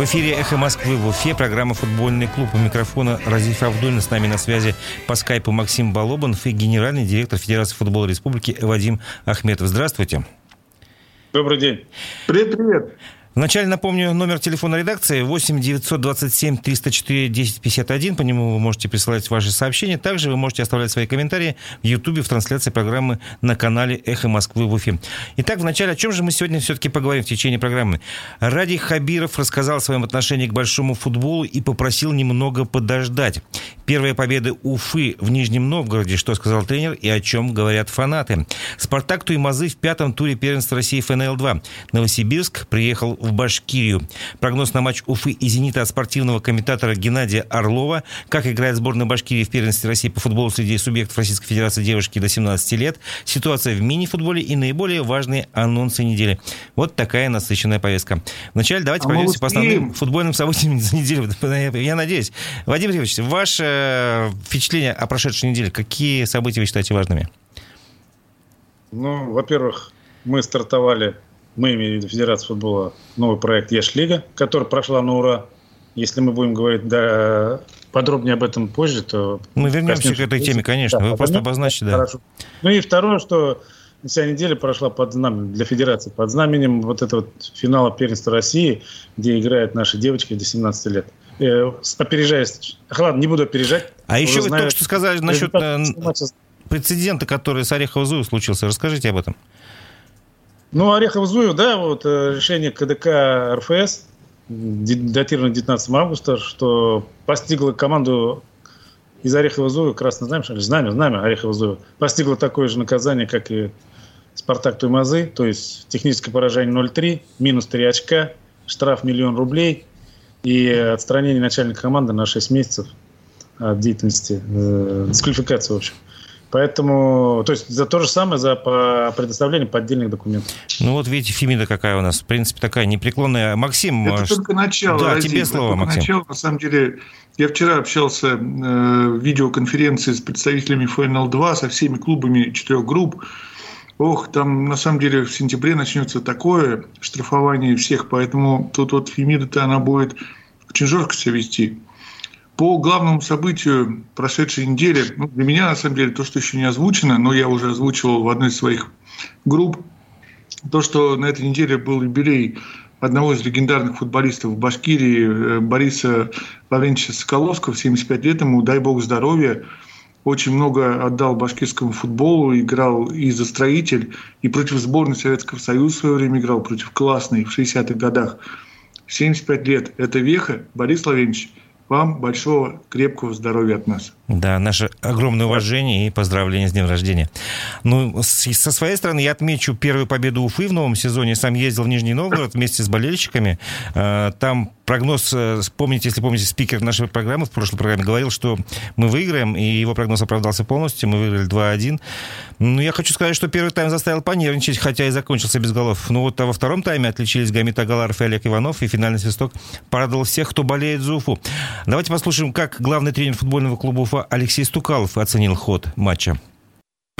В эфире «Эхо Москвы» в Уфе. Программа «Футбольный клуб». У микрофона Разиф Абдулин. С нами на связи по скайпу Максим Балобанов и генеральный директор Федерации футбола республики Вадим Ахметов. Здравствуйте. Добрый день. Привет-привет. Вначале напомню номер телефона редакции 8 927 304 1051. По нему вы можете присылать ваши сообщения. Также вы можете оставлять свои комментарии в Ютубе в трансляции программы на канале «Эхо Москвы» в Уфе. Итак, вначале о чем же мы сегодня все-таки поговорим в течение программы? Ради Хабиров рассказал о своем отношении к большому футболу и попросил немного подождать. Первая победа Уфы в Нижнем Новгороде, что сказал тренер и о чем говорят фанаты. «Спартак» Туймазы в пятом туре первенства России ФНЛ-2. Новосибирск приехал в Башкирию. Прогноз на матч Уфы и «Зенита» от спортивного комментатора Геннадия Орлова. Как играет сборная Башкирии в первенстве России по футболу среди субъектов Российской Федерации девушки до 17 лет. Ситуация в мини-футболе и наиболее важные анонсы недели. Вот такая насыщенная повестка. Вначале давайте а пройдемся по основным футбольным событиям за неделю. Я надеюсь. Вадим Андреевич, ваше э, впечатление о прошедшей неделе. Какие события вы считаете важными? Ну, во-первых, мы стартовали мы имеем в виду Федерация футбола, новый проект Еш-лига, который прошла на ура. Если мы будем говорить да, подробнее об этом позже, то... Мы вернемся к этой теме, конечно. Да, Вы просто обозначите, да. Хорошо. Ну и второе, что вся неделя прошла под знаменем, для Федерации, под знаменем вот этого финала первенства России, где играют наши девочки до 17 лет. Э, опережая... Ладно, не буду опережать. А еще вы только что сказали насчет э, прецедента, который с Орехово-Зуев случился. Расскажите об этом. Ну, Орехов-Зуев, да, вот э, решение КДК РФС, датировано 19 августа, что постигло команду из Орехова-Зуева, Красное Знамя, что ли? Знамя, Знамя Орехова-Зуева, постигло такое же наказание, как и Спартак Туймазы, то есть техническое поражение 0-3, минус 3 очка, штраф миллион рублей и отстранение начальника команды на 6 месяцев от деятельности, э, дисквалификация, в общем. Поэтому, то есть за то же самое, за предоставление поддельных документов. Ну вот видите, Фемида какая у нас, в принципе, такая непреклонная. Максим... Это только начало. Да, Разин, тебе слово, Максим. Начало, на самом деле, я вчера общался э, в видеоконференции с представителями ФНЛ-2, со всеми клубами четырех групп. Ох, там на самом деле в сентябре начнется такое штрафование всех, поэтому тут вот Фемида-то она будет очень жестко себя вести. По главному событию прошедшей недели, ну, для меня, на самом деле, то, что еще не озвучено, но я уже озвучивал в одной из своих групп, то, что на этой неделе был юбилей одного из легендарных футболистов в Башкирии, э, Бориса Лаврентьевича Соколовского, 75 лет ему, дай бог здоровья, очень много отдал башкирскому футболу, играл и за строитель, и против сборной Советского Союза в свое время играл, против классной в 60-х годах. 75 лет – это веха, Борис Лаврентьевич – вам большого крепкого здоровья от нас. Да, наше огромное уважение и поздравления с днем рождения. Ну, со своей стороны, я отмечу первую победу Уфы в новом сезоне. Сам ездил в Нижний Новгород вместе с болельщиками. А, там прогноз, э, помните, если помните, спикер нашей программы в прошлой программе говорил, что мы выиграем, и его прогноз оправдался полностью. Мы выиграли 2-1. Ну, я хочу сказать, что первый тайм заставил понервничать, хотя и закончился без голов. Ну, вот а во втором тайме отличились Гамит Агаларов и Олег Иванов, и финальный свисток порадовал всех, кто болеет за Уфу. Давайте послушаем, как главный тренер футбольного клуба Уфа Алексей Стукалов оценил ход матча.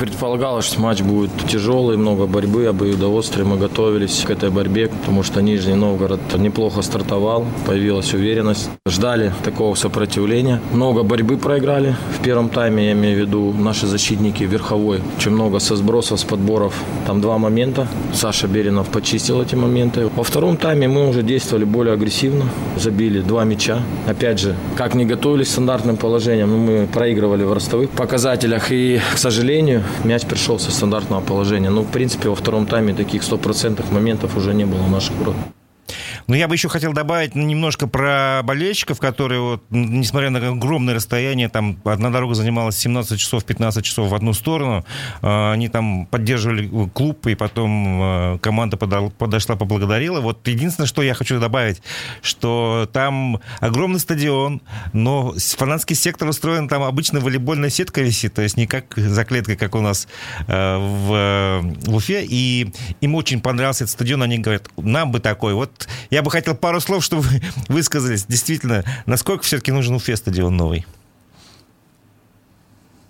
Предполагалось, что матч будет тяжелый, много борьбы, обоюдоострый. Мы готовились к этой борьбе, потому что Нижний Новгород неплохо стартовал, появилась уверенность. Ждали такого сопротивления. Много борьбы проиграли. В первом тайме, я имею в виду, наши защитники верховой. Очень много со сбросов, с подборов. Там два момента. Саша Беринов почистил эти моменты. Во втором тайме мы уже действовали более агрессивно. Забили два мяча. Опять же, как не готовились к стандартным положениям, мы проигрывали в ростовых показателях. И, к сожалению, мяч пришел со стандартного положения. Ну, в принципе, во втором тайме таких стопроцентных моментов уже не было у наших ворот. Но я бы еще хотел добавить немножко про болельщиков, которые, вот, несмотря на огромное расстояние, там одна дорога занималась 17 часов, 15 часов в одну сторону, а, они там поддерживали клуб, и потом а, команда подошла, поблагодарила. Вот единственное, что я хочу добавить, что там огромный стадион, но фанатский сектор устроен, там обычно волейбольная сетка висит, то есть не как за клеткой, как у нас а, в, в Уфе, и им очень понравился этот стадион, они говорят, нам бы такой. Вот я я бы хотел пару слов, чтобы вы высказались. Действительно, насколько все-таки нужен Уфе стадион новый?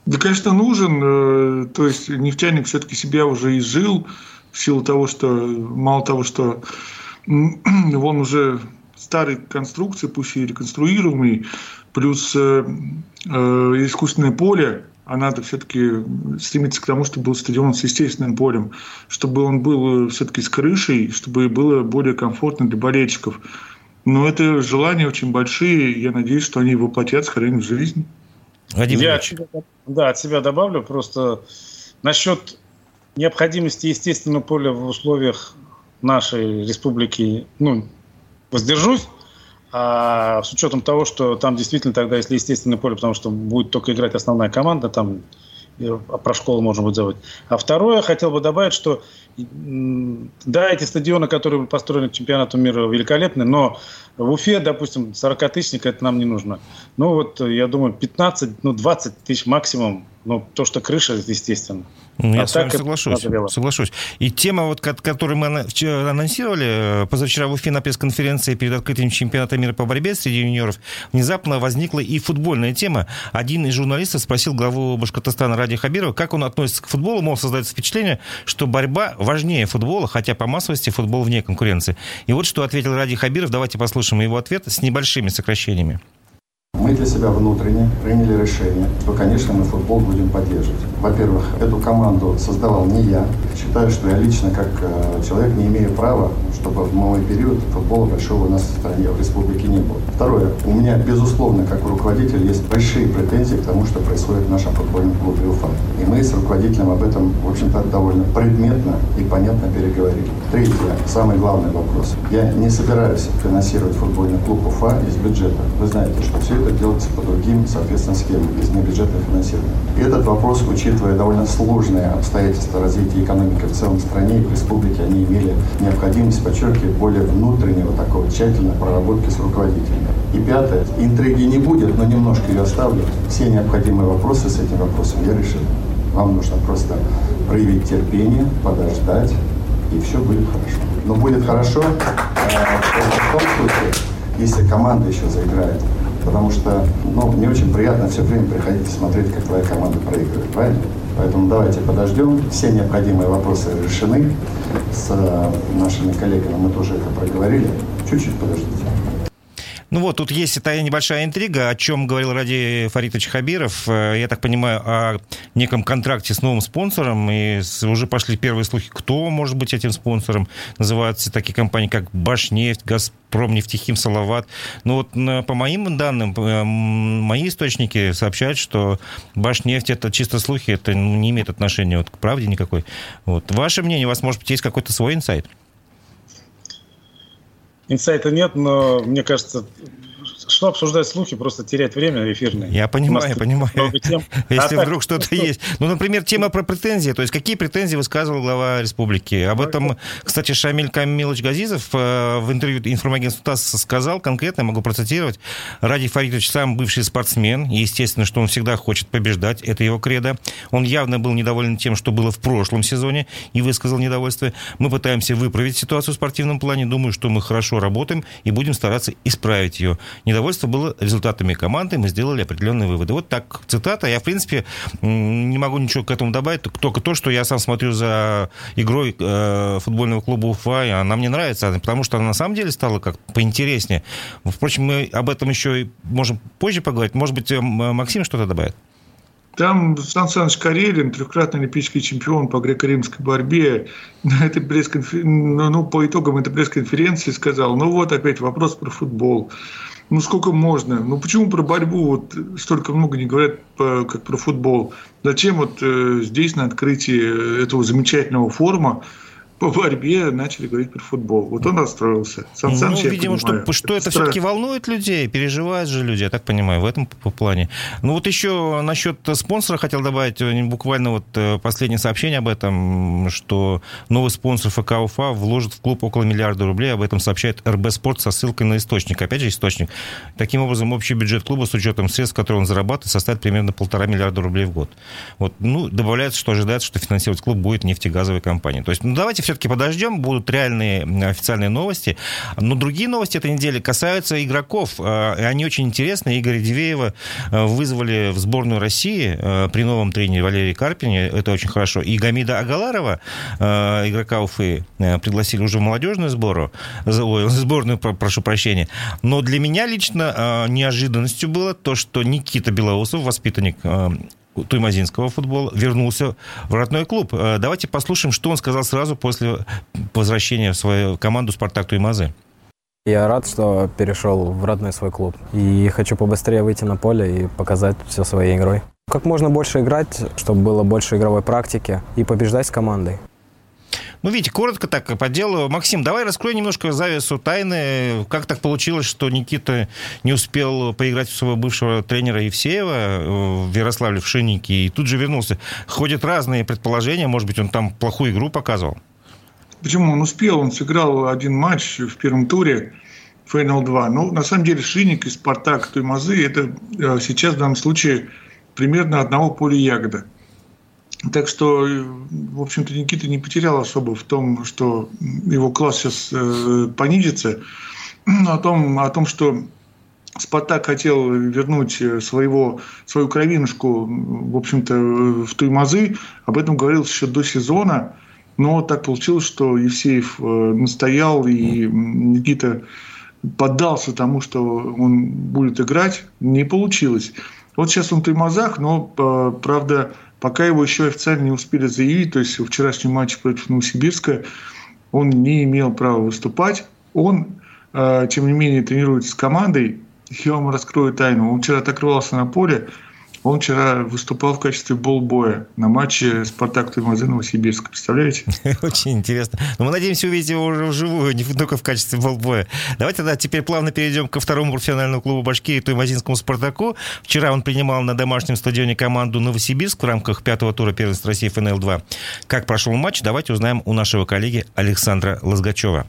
Да, конечно, нужен. Э, то есть нефтяник все-таки себя уже изжил в силу того, что мало того, что он уже старой конструкции, пусть и реконструируемой, плюс э, э, искусственное поле, а надо все-таки стремиться к тому, чтобы был стадион с естественным полем, чтобы он был все-таки с крышей, чтобы было более комфортно для болельщиков. Но это желания очень большие, я надеюсь, что они воплотятся хрен в жизнь. Вадим я, да, от себя добавлю просто насчет необходимости естественного поля в условиях нашей республики, ну, воздержусь, а с учетом того, что там действительно тогда, если естественное поле, потому что будет только играть основная команда, там про школу можно будет забыть. А второе, хотел бы добавить, что да, эти стадионы, которые построены к чемпионату мира, великолепны, но в Уфе, допустим, 40-тысячник, это нам не нужно. Ну вот, я думаю, 15, ну 20 тысяч максимум, ну то, что крыша, естественно. Ну, я а с вами соглашусь, соглашусь. И тема, вот, которую мы анонсировали э, позавчера в Уфе на пресс-конференции перед открытием чемпионата мира по борьбе среди юниоров, внезапно возникла и футбольная тема. Один из журналистов спросил главу Башкортостана Ради Хабирова, как он относится к футболу. Мол, создается впечатление, что борьба важнее футбола, хотя по массовости футбол вне конкуренции. И вот что ответил Ради Хабиров. Давайте послушаем его ответ с небольшими сокращениями. Мы для себя внутренне приняли решение, что, конечно, мы футбол будем поддерживать. Во-первых, эту команду создавал не я. Считаю, что я лично, как э, человек, не имею права, чтобы в мой период футбола большого у нас в стране, в республике не было. Второе. У меня, безусловно, как руководитель, есть большие претензии к тому, что происходит в нашем футбольном клубе УФА. И мы с руководителем об этом, в общем-то, довольно предметно и понятно переговорили. Третье. Самый главный вопрос. Я не собираюсь финансировать футбольный клуб УФА из бюджета. Вы знаете, что все это делается по другим, соответственно, схемам, без небюджетного финансирования. И этот вопрос, учитывая довольно сложные обстоятельства развития экономики в целом стране и в республике, они имели необходимость, подчеркиваю, более внутреннего такого тщательной проработки с руководителями. И пятое, интриги не будет, но немножко ее оставлю. Все необходимые вопросы с этим вопросом я решил. Вам нужно просто проявить терпение, подождать, и все будет хорошо. Но будет хорошо э, в том случае, если команда еще заиграет потому что ну, не очень приятно все время приходить и смотреть, как твоя команда проигрывает, правильно? Поэтому давайте подождем. Все необходимые вопросы решены. С э, нашими коллегами мы тоже это проговорили. Чуть-чуть подождите. Ну вот, тут есть такая небольшая интрига, о чем говорил Ради Фаритович Хабиров. Э, я так понимаю, о неком контракте с новым спонсором, и уже пошли первые слухи, кто может быть этим спонсором. Называются такие компании, как Башнефть, Газпром, Нефтехим, Салават. Ну вот, по моим данным, э, мои источники сообщают, что Башнефть это чисто слухи, это не имеет отношения вот к правде никакой. Вот. Ваше мнение, у вас, может быть, есть какой-то свой инсайт? Инсайта нет, но мне кажется, что обсуждать слухи, просто терять время эфирное. Я понимаю, я понимаю. Если а вдруг что-то есть. Ну, например, тема про претензии. То есть, какие претензии высказывал глава республики? Об этом, кстати, Шамиль Камилович Газизов э, в интервью информагентству ТАСС сказал конкретно, могу процитировать. Ради Фаридович сам бывший спортсмен, естественно, что он всегда хочет побеждать, это его кредо. Он явно был недоволен тем, что было в прошлом сезоне, и высказал недовольство. Мы пытаемся выправить ситуацию в спортивном плане. Думаю, что мы хорошо работаем и будем стараться исправить ее. Недовольство было результатами команды, мы сделали определенные выводы. Вот так цитата. Я, в принципе, не могу ничего к этому добавить, только то, что я сам смотрю за игрой э, футбольного клуба Уфа, и она мне нравится, потому что она на самом деле стала как поинтереснее. Впрочем, мы об этом еще можем позже поговорить. Может быть, Максим что-то добавит? Там Сан Саныч Карелин, трехкратный олимпийский чемпион по греко-римской борьбе, на этой пресс ну, ну, по итогам этой пресс-конференции сказал, ну вот опять вопрос про футбол. Ну сколько можно? Ну почему про борьбу вот столько много не говорят, как про футбол? Зачем вот э, здесь на открытии этого замечательного форума по борьбе начали говорить про футбол. Вот он расстроился. Сан ну, видимо, что, что это все-таки волнует людей, переживают же люди, я так понимаю, в этом плане. Ну, вот еще насчет спонсора хотел добавить э, буквально вот э, последнее сообщение об этом, что новый спонсор ФК УФА вложит в клуб около миллиарда рублей. Об этом сообщает РБ Спорт со ссылкой на источник. Опять же, источник. Таким образом, общий бюджет клуба с учетом средств, которые он зарабатывает, составит примерно полтора миллиарда рублей в год. Вот, ну, добавляется, что ожидается, что финансировать клуб будет нефтегазовая компания. То есть, ну, давайте все-таки подождем, будут реальные официальные новости. Но другие новости этой недели касаются игроков. Э, они очень интересны. Игоря Дивеева э, вызвали в сборную России при новом тренере Валерии Карпине. Это очень хорошо. И Гамида Агаларова, игрока Уфы, пригласили уже в молодежную сбору, ой, сборную, прошу прощения. Но для меня лично неожиданностью было то, что Никита Белоусов, воспитанник туймазинского футбола, вернулся в родной клуб. Э, давайте послушаем, что он сказал сразу после возвращения в свою команду «Спартак Туймазы». Я рад, что перешел в родной свой клуб. И хочу побыстрее выйти на поле и показать все своей игрой. Как можно больше играть, чтобы было больше игровой практики и побеждать с командой. Ну, видите, коротко так по делу. Максим, давай раскрой немножко завесу тайны. Как так получилось, что Никита не успел поиграть у своего бывшего тренера Евсеева э, в Ярославле в Шиннике и тут же вернулся? Ходят разные предположения. Может быть, он там плохую игру показывал? Почему он успел? Он сыграл один матч в первом туре. ФНЛ-2. Ну, на самом деле, Шинник и Спартак Туймазы – это э, сейчас в данном случае примерно одного поля ягода. Так что, в общем-то, Никита не потерял особо в том, что его класс сейчас э, понизится. О том, о том, что Спартак хотел вернуть своего, свою кровинушку, в общем-то, в Туймазы. Об этом говорилось еще до сезона. Но так получилось, что Евсеев э, настоял, и Никита поддался тому, что он будет играть. Не получилось. Вот сейчас он в Туймазах, но, э, правда, Пока его еще официально не успели заявить, то есть в вчерашнем матче против Новосибирска он не имел права выступать. Он, э, тем не менее, тренируется с командой. Я вам раскрою тайну. Он вчера отрывался на поле, он вчера выступал в качестве болбоя на матче «Спартак» Туймазы Новосибирск. Представляете? Очень интересно. Но мы надеемся увидеть его уже вживую, не только в качестве болбоя. Давайте тогда теперь плавно перейдем ко второму профессиональному клубу Башкирии Туймазинскому «Спартаку». Вчера он принимал на домашнем стадионе команду «Новосибирск» в рамках пятого тура первенства России ФНЛ-2. Как прошел матч, давайте узнаем у нашего коллеги Александра Лазгачева.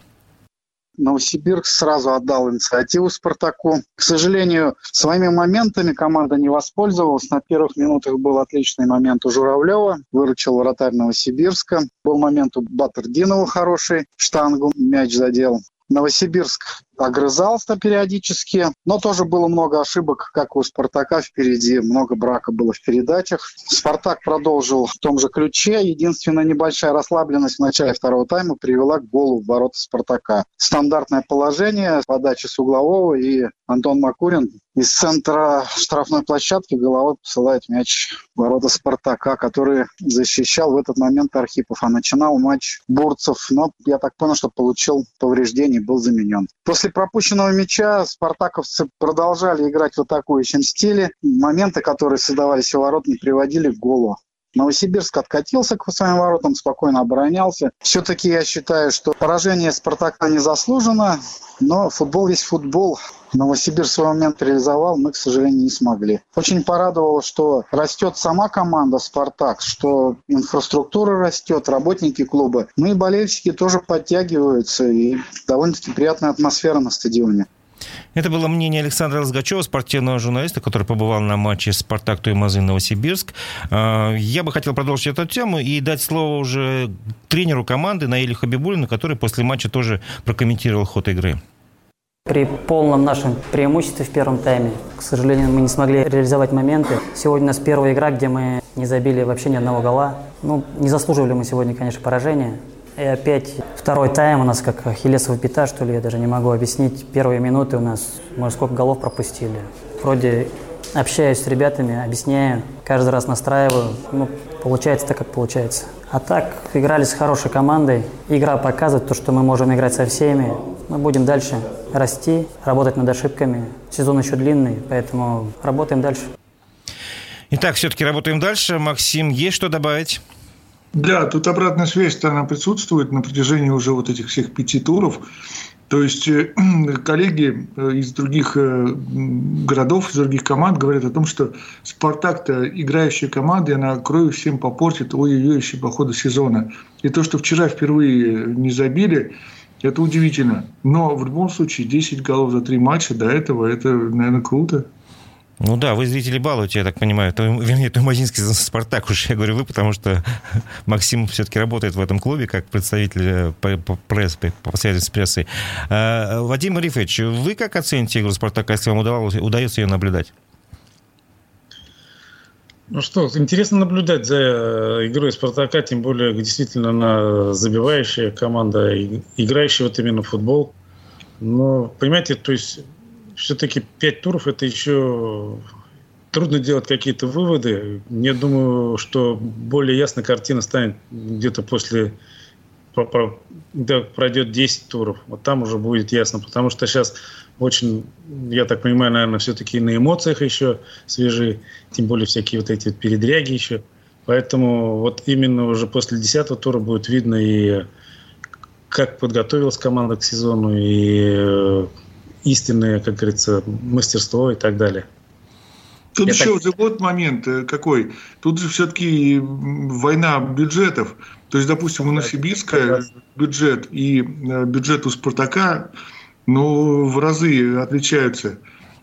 Новосибирск сразу отдал инициативу «Спартаку». К сожалению, своими моментами команда не воспользовалась. На первых минутах был отличный момент у Журавлева. Выручил вратарь Новосибирска. Был момент у Батырдинова хороший. Штангу мяч задел. Новосибирск огрызался периодически, но тоже было много ошибок, как у «Спартака» впереди, много брака было в передачах. «Спартак» продолжил в том же ключе. Единственная небольшая расслабленность в начале второго тайма привела к голу в ворота «Спартака». Стандартное положение, подача с углового, и Антон Макурин из центра штрафной площадки головой посылает мяч в ворота «Спартака», который защищал в этот момент Архипов. А начинал матч Бурцев, но я так понял, что получил повреждение и был заменен. После пропущенного мяча спартаковцы продолжали играть в атакующем стиле. Моменты, которые создавались у ворот, не приводили к голу. Новосибирск откатился к своим воротам, спокойно оборонялся. Все-таки я считаю, что поражение «Спартака» не заслужено, но футбол есть футбол. Новосибирск свой момент реализовал, мы, к сожалению, не смогли. Очень порадовало, что растет сама команда «Спартак», что инфраструктура растет, работники клуба. Ну и болельщики тоже подтягиваются, и довольно-таки приятная атмосфера на стадионе. Это было мнение Александра Лазгачева, спортивного журналиста, который побывал на матче «Спартак» Туймазы Новосибирск. А, я бы хотел продолжить эту тему и дать слово уже тренеру команды Наилю Хабибулину, который после матча тоже прокомментировал ход игры. При полном нашем преимуществе в первом тайме, к сожалению, мы не смогли реализовать моменты. Сегодня у нас первая игра, где мы не забили вообще ни одного гола. Ну, не заслуживали мы сегодня, конечно, поражения. И опять второй тайм у нас как хилесова пята, что ли, я даже не могу объяснить. Первые минуты у нас, может, сколько голов пропустили. Вроде общаюсь с ребятами, объясняю, каждый раз настраиваю. Ну, получается так, как получается. А так, играли с хорошей командой. Игра показывает то, что мы можем играть со всеми. Мы будем дальше расти, работать над ошибками. Сезон еще длинный, поэтому работаем дальше. Итак, все-таки работаем дальше. Максим, есть что добавить? Да, тут обратная связь она присутствует на протяжении уже вот этих всех пяти туров. То есть э, коллеги э, из других э, городов, из других команд говорят о том, что «Спартак»-то играющая команда, и она кровью всем попортит ой-ой-ой еще по ходу сезона. И то, что вчера впервые не забили, это удивительно. Но в любом случае 10 голов за три матча до этого, это, наверное, круто. Ну да, вы зрители балуете, я так понимаю. То, вернее, Тумазинский Спартак уж я говорю вы, потому что Максим все-таки работает в этом клубе как представитель э, пресс, по связи с прессой. А, Вадим Рифович, вы как оцените игру Спартака, если вам удавалось, удается ее наблюдать? Ну что, интересно наблюдать за э, игрой Спартака, тем более действительно она забивающая команда, играющая вот именно в футбол. Но, понимаете, то есть все-таки пять туров это еще трудно делать какие-то выводы. Я думаю, что более ясная картина станет где-то после пройдет 10 туров. Вот там уже будет ясно, потому что сейчас очень, я так понимаю, наверное, все-таки на эмоциях еще свежи, тем более всякие вот эти передряги еще. Поэтому вот именно уже после 10 тура будет видно и как подготовилась команда к сезону, и э, истинное, как говорится, мастерство и так далее. Тут Я еще так... вот момент э, какой. Тут же все-таки война бюджетов. То есть, допустим, у Новосибирска бюджет и э, бюджет у Спартака ну, в разы отличаются.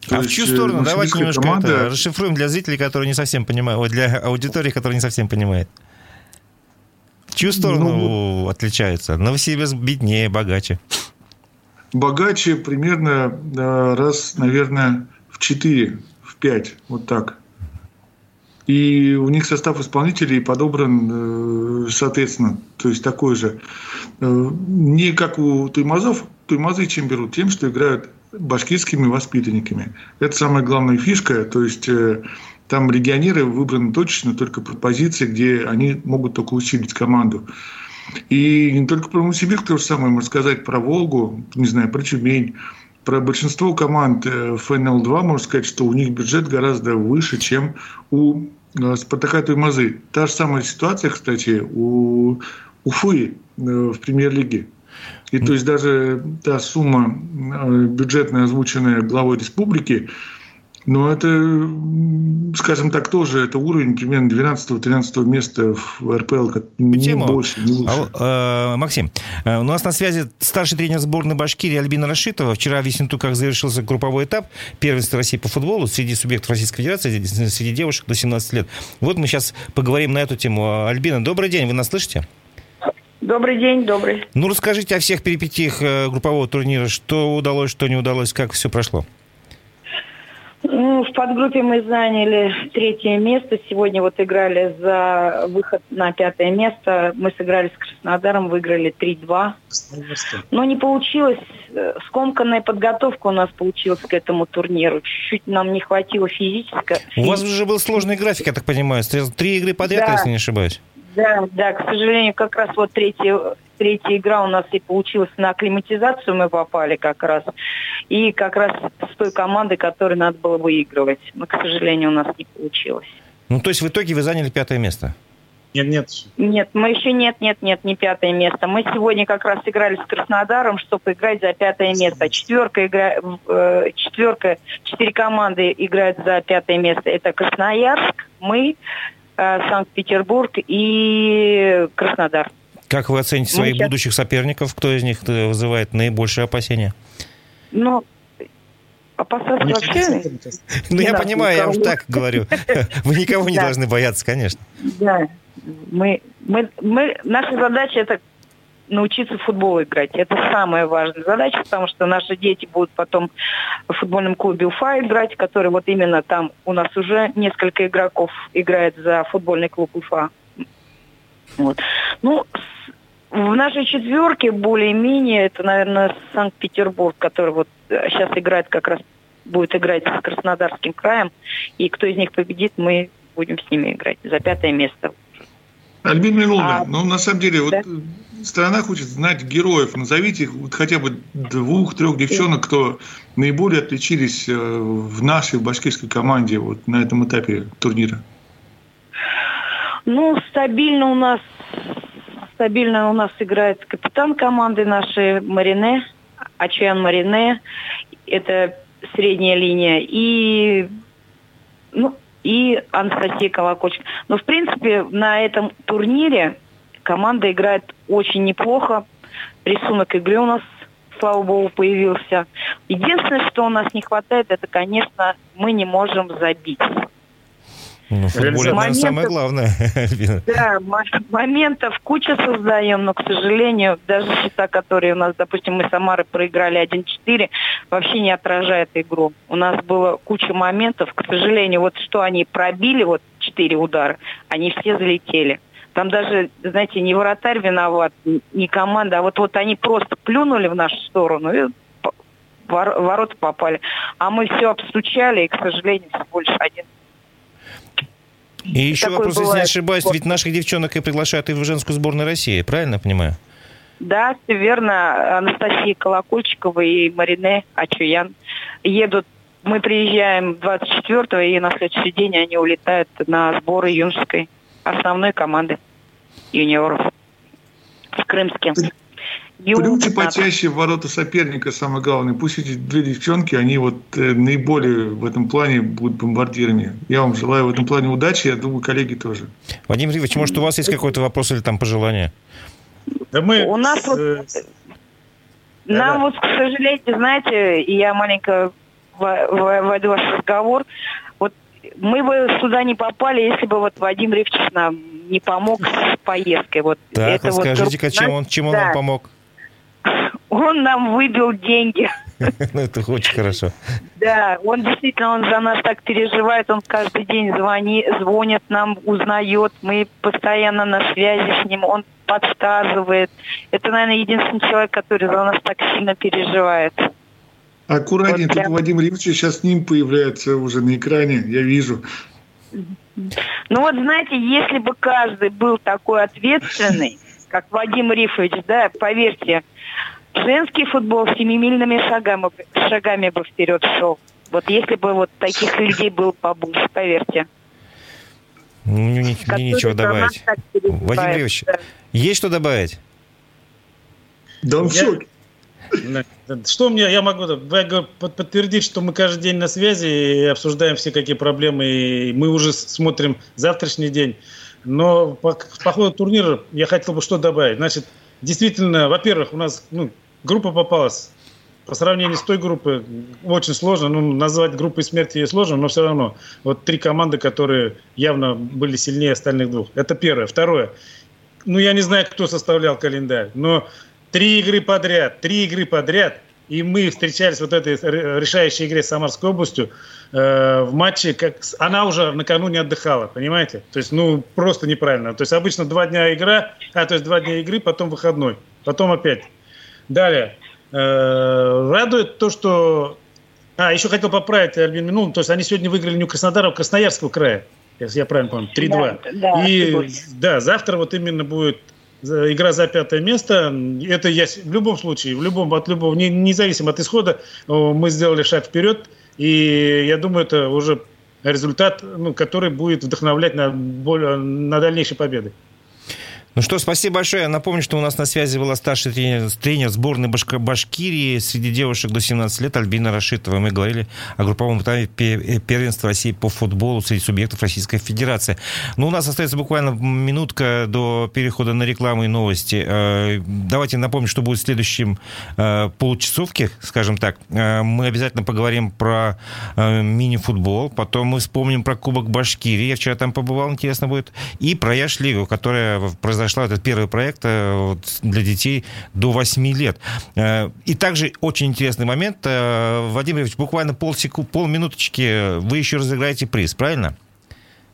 То а в чью сторону? Давайте немножко команда... это расшифруем для зрителей, которые не совсем понимают, для аудитории, которая не совсем понимает. В чью сторону ну, отличаются? Новосибирск беднее, богаче богаче примерно раз, наверное, в 4, в 5, вот так. И у них состав исполнителей подобран, э, соответственно, то есть такой же. Э, не как у Туймазов. Туймазы чем берут? Тем, что играют башкирскими воспитанниками. Это самая главная фишка. То есть э, там регионеры выбраны точно только по позиции, где они могут только усилить команду. И не только про Новосибирск то же самое можно сказать про Волгу, не знаю, про Тюмень. Про большинство команд э, ФНЛ-2 можно сказать, что у них бюджет гораздо выше, чем у э, Спартака Туймазы. Та же самая ситуация, кстати, у Уфы э, в премьер-лиге. И то есть даже та сумма бюджетная, озвученная главой республики, но это, скажем так, тоже это уровень примерно 12-13 места в РПЛ, не Тему. больше, не лучше. А, э, Максим, э, у нас на связи старший тренер сборной Башкирии Альбина Рашитова. Вчера в Ессентуках завершился групповой этап первенства России по футболу среди субъектов Российской Федерации, среди девушек до 17 лет. Вот мы сейчас поговорим на эту тему. Альбина, добрый день, вы нас слышите? Добрый день, добрый. Ну, расскажите о всех перипетиях э, группового турнира. Что удалось, что не удалось, как все прошло? Ну, в подгруппе мы заняли третье место. Сегодня вот играли за выход на пятое место. Мы сыграли с Краснодаром, выиграли 3-2. Но не получилось. Э, скомканная подготовка у нас получилась к этому турниру. Чуть-чуть нам не хватило физического. У вас уже был сложный график, я так понимаю. Три игры подряд, да. если не ошибаюсь. Да, да, к сожалению, как раз вот третья, третья игра у нас и получилась на акклиматизацию, мы попали как раз. И как раз с той командой, которой надо было выигрывать. Но, к сожалению, у нас не получилось. Ну, то есть в итоге вы заняли пятое место? Нет, нет. Нет, мы еще нет, нет, нет, не пятое место. Мы сегодня как раз играли с Краснодаром, чтобы играть за пятое место. Четверка, игра, э, четверка, четыре команды играют за пятое место. Это Красноярск, мы, Санкт-Петербург и Краснодар. Как вы оцените своих сейчас... будущих соперников? Кто из них э, вызывает наибольшее опасения? Ну, опасаться не вообще... Ну, я понимаю, я уж так говорю. Вы никого не должны бояться, конечно. Да. Мы, мы, мы, наша задача это научиться в футбол играть. Это самая важная задача, потому что наши дети будут потом в футбольном клубе Уфа играть, который вот именно там у нас уже несколько игроков играет за футбольный клуб Уфа. Вот. Ну, в нашей четверке более-менее это, наверное, Санкт-Петербург, который вот сейчас играет как раз будет играть с Краснодарским краем. И кто из них победит, мы будем с ними играть за пятое место. Альбин Миловна, а, ну на самом деле, да? вот страна хочет знать героев. Назовите их вот хотя бы двух-трех девчонок, кто наиболее отличились э, в нашей башкирской команде вот на этом этапе турнира. Ну, стабильно у нас стабильно у нас играет капитан команды нашей Марине, Ачуян Марине. Это средняя линия. И ну, и Анастасия Колокольчик. Но, в принципе, на этом турнире команда играет очень неплохо. Рисунок игры у нас, слава богу, появился. Единственное, что у нас не хватает, это, конечно, мы не можем забить. Ну, в футболе, наверное, самое главное. Да, моментов куча создаем, но, к сожалению, даже счета, которые у нас, допустим, мы с Самарой проиграли 1-4, вообще не отражает игру. У нас было куча моментов, к сожалению, вот что они пробили, вот 4 удара, они все залетели. Там даже, знаете, не вратарь виноват, не команда, а вот, вот они просто плюнули в нашу сторону и ворота попали. А мы все обстучали, и, к сожалению, всего лишь один и еще Такой вопрос, бывает. если не ошибаюсь, ведь наших девчонок и приглашают и в женскую сборную России, правильно понимаю? Да, все верно. Анастасия Колокольчикова и Марине Ачуян едут. Мы приезжаем 24-го, и на следующий день они улетают на сборы юношеской основной команды юниоров в Крымске. Плюньте почаще в ворота соперника, самое главное. Пусть эти две девчонки, они вот э, наиболее в этом плане будут бомбардирами. Я вам желаю в этом плане удачи, я думаю, коллеги тоже. Вадим Ривович, может, у вас есть какой-то вопрос или там пожелание? Да мы... У нас вот... Э, нам да. вот, к сожалению, знаете, я маленько войду ваш разговор. Вот мы бы сюда не попали, если бы вот Вадим Ривчич нам не помог с поездкой. Вот так, это расскажите-ка, вот, чем он, чем он да. вам помог? Он нам выбил деньги. Ну, это очень хорошо. Да, он действительно, он за нас так переживает, он каждый день звонит, звонит нам, узнает, мы постоянно на связи с ним, он подсказывает. Это, наверное, единственный человек, который за нас так сильно переживает. Аккуратнее, вот, тут Вадим Римович сейчас с ним появляется уже на экране, я вижу. Ну вот, знаете, если бы каждый был такой ответственный, как Вадим Рифович, да, поверьте, женский футбол семимильными шагами, шагами бы вперед шел. Вот если бы вот таких людей было побольше, поверьте. Ну, не, не, нечего добавить. Вадим Рифович, да. есть что добавить? Да он. Что мне, я могу подтвердить, что мы каждый день на связи и обсуждаем все какие проблемы, и мы уже смотрим завтрашний день. Но по, по ходу турнира я хотел бы что добавить. Значит, действительно, во-первых, у нас ну, группа попалась. По сравнению с той группой очень сложно. Ну, назвать группой смерти сложно, но все равно. Вот три команды, которые явно были сильнее остальных двух. Это первое. Второе. Ну, я не знаю, кто составлял календарь, но три игры подряд, три игры подряд – и мы встречались вот этой решающей игре с Самарской областью э, в матче, как она уже накануне отдыхала, понимаете? То есть, ну, просто неправильно. То есть, обычно два дня игра, а, то есть два дня игры, потом выходной, потом опять. Далее. Э, радует то, что... А, еще хотел поправить Альбин Минул, то есть они сегодня выиграли не у Краснодара, а у Красноярского края, если я правильно помню, 3-2. Да, да, и да, завтра вот именно будет игра за пятое место. Это я в любом случае, в любом, от любого, не, независимо от исхода, мы сделали шаг вперед. И я думаю, это уже результат, ну, который будет вдохновлять на, более, на дальнейшие победы. Ну что, спасибо большое. Я напомню, что у нас на связи была старший тренер, тренер сборной Башка, Башкирии среди девушек до 17 лет Альбина Рашитова. Мы говорили о групповом этапе э, первенства России по футболу среди субъектов Российской Федерации. Ну, у нас остается буквально минутка до перехода на рекламу и новости. Э, давайте напомним, что будет в следующем э, получасовке, скажем так. Мы обязательно поговорим про мини-футбол, потом мы вспомним про Кубок Башкирии. Я вчера там побывал, интересно будет. И про Яш-лигу, которая произошла произошла, этот первый проект э, для детей до 8 лет. Э, и также очень интересный момент. Э, Владимир Ильич, буквально полсекунд, полминуточки вы еще разыграете приз, правильно?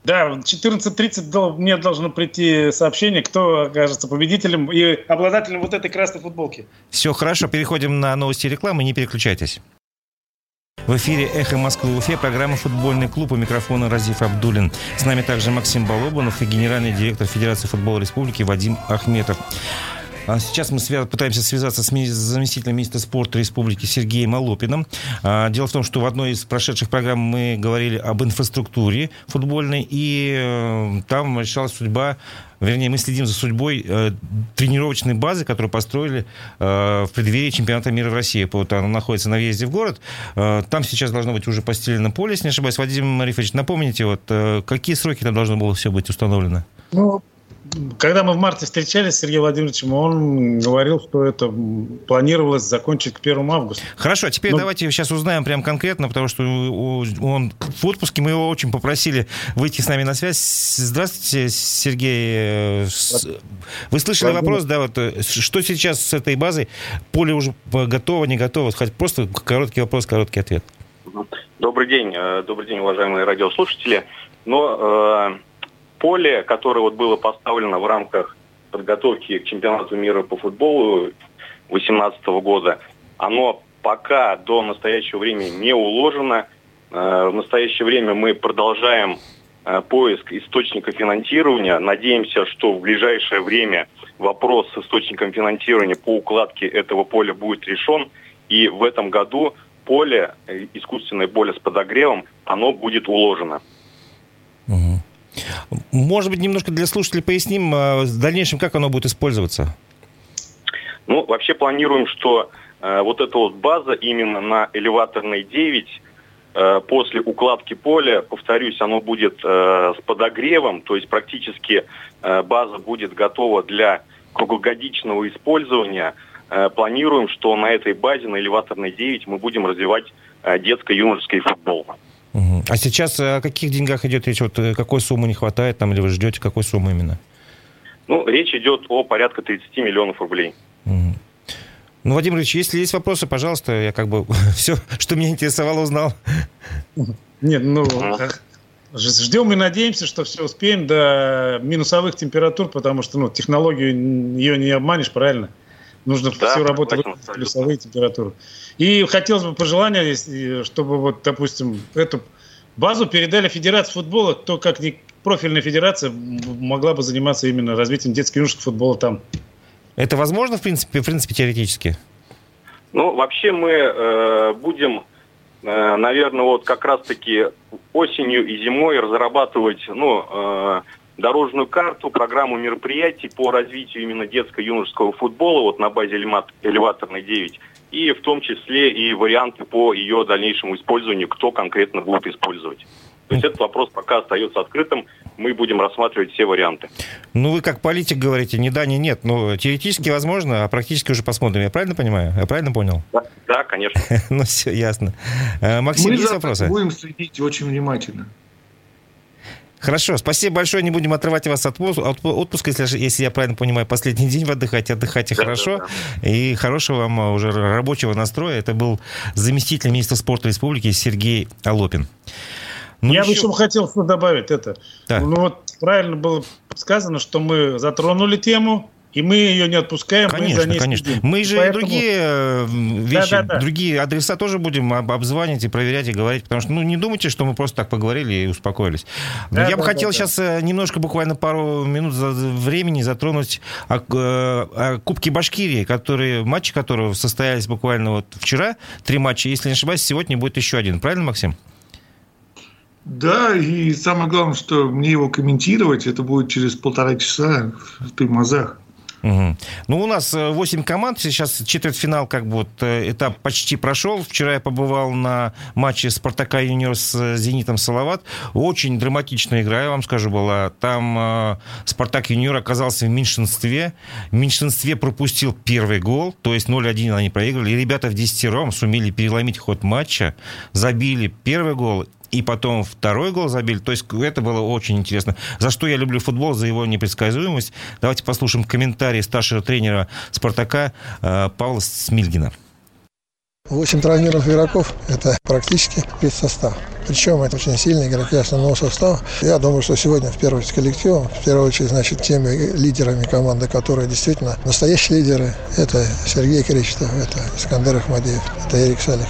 Да, в 14.30 мне должно прийти сообщение, кто окажется победителем и обладателем вот этой красной футболки. Все хорошо, переходим на новости рекламы, не переключайтесь. В эфире «Эхо Москвы» в Уфе, программа «Футбольный клуб» у микрофона Разиф Абдулин. С нами также Максим Балобанов и генеральный директор Федерации футбола республики Вадим Ахметов. А сейчас мы связ... пытаемся связаться с заместителем министра спорта республики Сергеем Алопиным. А, дело в том, что в одной из прошедших программ мы говорили об инфраструктуре футбольной, и э, там решалась судьба вернее, мы следим за судьбой э, тренировочной базы, которую построили э, в преддверии чемпионата мира в России. Вот она находится на въезде в город. Э, там сейчас должно быть уже постелено поле, если не ошибаюсь. Вадим Марифович, напомните, вот, э, какие сроки там должно было все быть установлено? Ну, когда мы в марте встречались с Сергеем Владимировичем, он говорил, что это планировалось закончить к 1 августа. Хорошо, а теперь ну, давайте сейчас узнаем прям конкретно, потому что он в отпуске, мы его очень попросили выйти с нами на связь. Здравствуйте, Сергей. Вы слышали Владимир. вопрос, да, вот что сейчас с этой базой? Поле уже готово, не готово? Хоть просто короткий вопрос, короткий ответ. Добрый день, э, добрый день, уважаемые радиослушатели. Но э, поле, которое вот было поставлено в рамках подготовки к чемпионату мира по футболу 2018 года, оно пока до настоящего времени не уложено. Э, в настоящее время мы продолжаем э, поиск источника финансирования. Надеемся, что в ближайшее время вопрос с источником финансирования по укладке этого поля будет решен. И в этом году поле, э, искусственное поле с подогревом, оно будет уложено. Угу. Может быть, немножко для слушателей поясним а, в дальнейшем, как оно будет использоваться? Ну, вообще планируем, что э, вот эта вот база именно на элеваторной 9 э, после укладки поля, повторюсь, оно будет э, с подогревом, то есть практически э, база будет готова для круглогодичного использования. Э, планируем, что на этой базе, на элеваторной 9, мы будем развивать э, детско-юношеский футбол. А сейчас о каких деньгах идет речь? Вот э, какой суммы не хватает там, или вы ждете какой суммы именно? Ну, речь идет о порядка 30 миллионов рублей. Угу. Ну, Владимир Ильич, если есть вопросы, пожалуйста, я как бы все, что меня интересовало, узнал. Нет, ну, ждем и надеемся, что все успеем до минусовых температур, потому что, ну, технологию ее не обманешь, правильно? Нужно да, всю работу плюсовые температуры. И хотелось бы пожелания, чтобы вот, допустим, эту базу передали Федерации футбола, то как не профильная федерация могла бы заниматься именно развитием детского юношеского футбола там. Это возможно, в принципе, в принципе теоретически? Ну, вообще мы э, будем, э, наверное, вот как раз-таки осенью и зимой разрабатывать, ну, э, дорожную карту, программу мероприятий по развитию именно детско-юношеского футбола вот на базе элеваторной 9 и в том числе и варианты по ее дальнейшему использованию, кто конкретно будет использовать. То есть этот вопрос пока остается открытым, мы будем рассматривать все варианты. Ну, вы как политик говорите, ни да, ни нет, но теоретически возможно, а практически уже посмотрим. Я правильно понимаю? Я правильно понял? Да, да конечно. ну, все, ясно. Э, Максим, мы есть вопросы? будем следить очень внимательно. Хорошо, спасибо большое. Не будем отрывать вас от отпуска, если, если я правильно понимаю, последний день вы отдыхаете. Отдыхайте да, хорошо. Да, да. И хорошего вам а, уже рабочего настроя. Это был заместитель министра спорта республики Сергей Алопин. Ну, я еще... бы еще хотел добавить это. Да. Ну вот правильно было сказано, что мы затронули тему и мы ее не отпускаем. Конечно, мы конечно. Следим. Мы же Поэтому... другие э, вещи, да, да, да. другие адреса тоже будем обзванивать и проверять и говорить, потому что, ну, не думайте, что мы просто так поговорили и успокоились. Да, Я да, бы да, хотел да, сейчас да. немножко, буквально пару минут времени затронуть о, о Кубке Башкирии, которые, матчи которого состоялись буквально вот вчера, три матча, если не ошибаюсь, сегодня будет еще один. Правильно, Максим? Да, и самое главное, что мне его комментировать, это будет через полтора часа в Тымазах. Угу. Ну, у нас 8 э, команд. Сейчас четвертьфинал, как бы вот э, этап почти прошел. Вчера я побывал на матче Спартака юниор с э, Зенитом Салават. Очень драматичная игра, я вам скажу, была. Там э, Спартак юниор оказался в меньшинстве. В меньшинстве пропустил первый гол, то есть 0-1 они проиграли. И ребята в десятером сумели переломить ход матча, забили первый гол и потом второй гол забили. То есть это было очень интересно. За что я люблю футбол? За его непредсказуемость. Давайте послушаем комментарии старшего тренера «Спартака» э, Павла Смильгина. Восемь травмированных игроков – это практически весь состав. Причем это очень сильные игроки основного состава. Я думаю, что сегодня в первую очередь коллективом, в первую очередь, значит, теми лидерами команды, которые действительно настоящие лидеры, это Сергей Кречетов, это Искандер Ахмадеев, это Эрик Салих,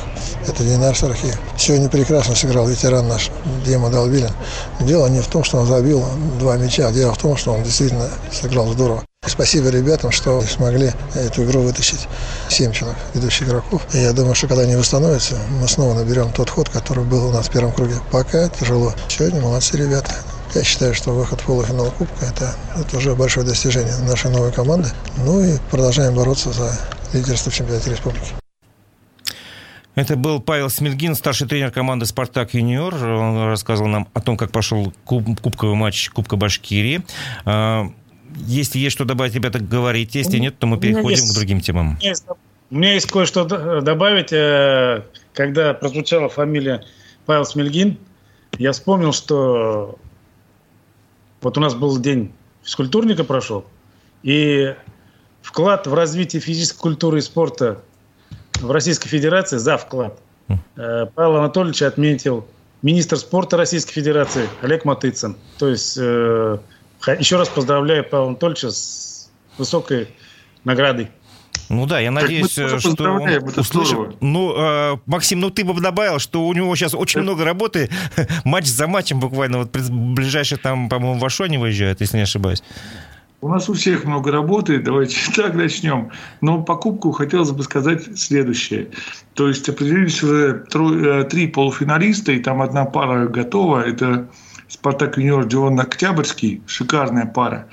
это Динар Сархиев. Сегодня прекрасно сыграл ветеран наш Дима Долбилин. Дело не в том, что он забил два мяча, а дело в том, что он действительно сыграл здорово. Спасибо ребятам, что смогли эту игру вытащить. Семь человек ведущих игроков. И я думаю, что когда они восстановятся, мы снова наберем тот ход, который был у нас в первом круге. Пока тяжело. Сегодня молодцы ребята. Я считаю, что выход в полуфинал Кубка это, это уже большое достижение нашей новой команды. Ну и продолжаем бороться за лидерство в чемпионате республики. Это был Павел Смельгин, старший тренер команды «Спартак Юниор». Он рассказывал нам о том, как прошел кубковый матч Кубка Башкирии. Если есть что добавить, ребята, говорите. Если нет, то мы переходим есть, к другим темам. У меня есть, у меня есть кое-что добавить. Э, когда прозвучала фамилия Павел Смельгин, я вспомнил, что вот у нас был день физкультурника прошел, и вклад в развитие физической культуры и спорта в Российской Федерации за вклад э, Павел Анатольевич отметил министр спорта Российской Федерации Олег Матыцын. То есть э, еще раз поздравляю Павла Анатольевича с высокой наградой. Ну да, я надеюсь, э, что он услышит. Ну, э, Максим, ну ты бы добавил, что у него сейчас очень много работы, матч за матчем буквально, вот ближайший там, по-моему, в Ашоне выезжают, если не ошибаюсь. У нас у всех много работы, давайте так начнем. Но покупку хотелось бы сказать следующее. То есть определились уже э, три полуфиналиста, и там одна пара готова. Это Спартак юниор Дион Октябрьский, шикарная пара.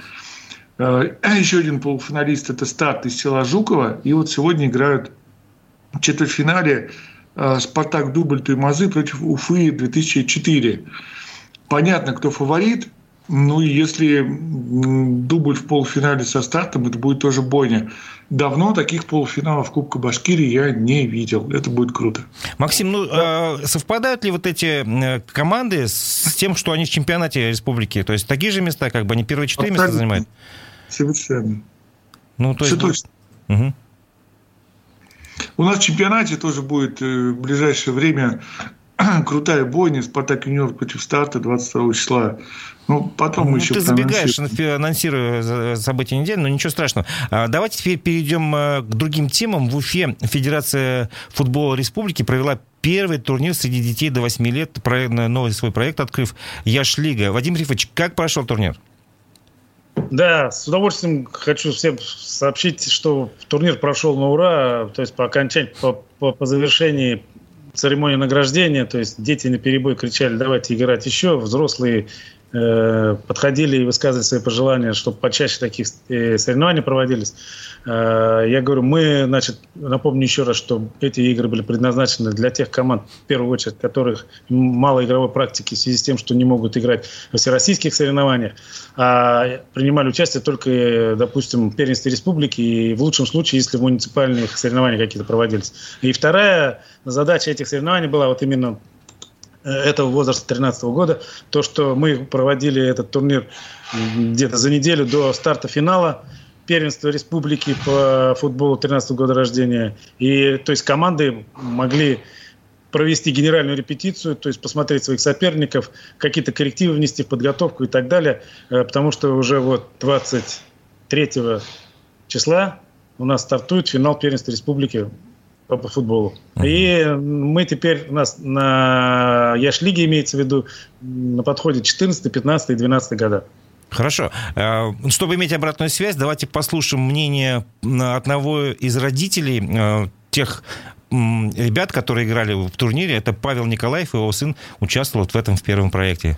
Э, еще один полуфиналист – это старт из села Жукова. И вот сегодня играют в четвертьфинале э, Спартак Дубль Туймазы против Уфы 2004. Понятно, кто фаворит. Ну и если дубль в полуфинале со стартом, это будет тоже бойня. Давно таких полуфиналов Кубка Башкирии я не видел. Это будет круто. Максим, ну да. совпадают ли вот эти команды с тем, что они в чемпионате республики? То есть такие же места, как бы они первые четыре места занимают? Совершенно. Ну, то есть... Все точно. Угу. У нас в чемпионате тоже будет э, в ближайшее время крутая бойня Спартак Юниор против старта 22 числа. Ну, потом ну, мы еще... Ты забегаешь, анонсируя события недели, но ничего страшного. А, давайте теперь перейдем э, к другим темам. В Уфе Федерация футбола республики провела первый турнир среди детей до 8 лет, новый свой проект открыв, Яшлига. Вадим Рифович, как прошел турнир? Да, с удовольствием хочу всем сообщить, что турнир прошел на ура, то есть по окончании, по, по, по завершении церемонии награждения, то есть дети на перебой кричали, давайте играть еще, взрослые подходили и высказывали свои пожелания, чтобы почаще таких э, соревнований проводились. Э, я говорю, мы, значит, напомню еще раз, что эти игры были предназначены для тех команд, в первую очередь, которых мало игровой практики в связи с тем, что не могут играть в всероссийских соревнованиях, а принимали участие только, допустим, в первенстве республики и в лучшем случае, если в муниципальных соревнованиях какие-то проводились. И вторая задача этих соревнований была вот именно Э, этого возраста 13 года. То, что мы проводили этот турнир где-то за неделю до старта финала первенства республики по футболу 13 года рождения. И то есть команды могли провести генеральную репетицию, то есть посмотреть своих соперников, какие-то коррективы внести в подготовку и так далее, э, потому что уже вот 23 числа у нас стартует финал первенства республики по, футболу. Uh-huh. И мы теперь у нас на Яшлиге имеется в виду на подходе 14, 15 и 12 года. Хорошо. Э, чтобы иметь обратную связь, давайте послушаем мнение одного из родителей э, тех ребят, которые играли в турнире. Это Павел Николаев, его сын участвовал вот в этом в первом проекте.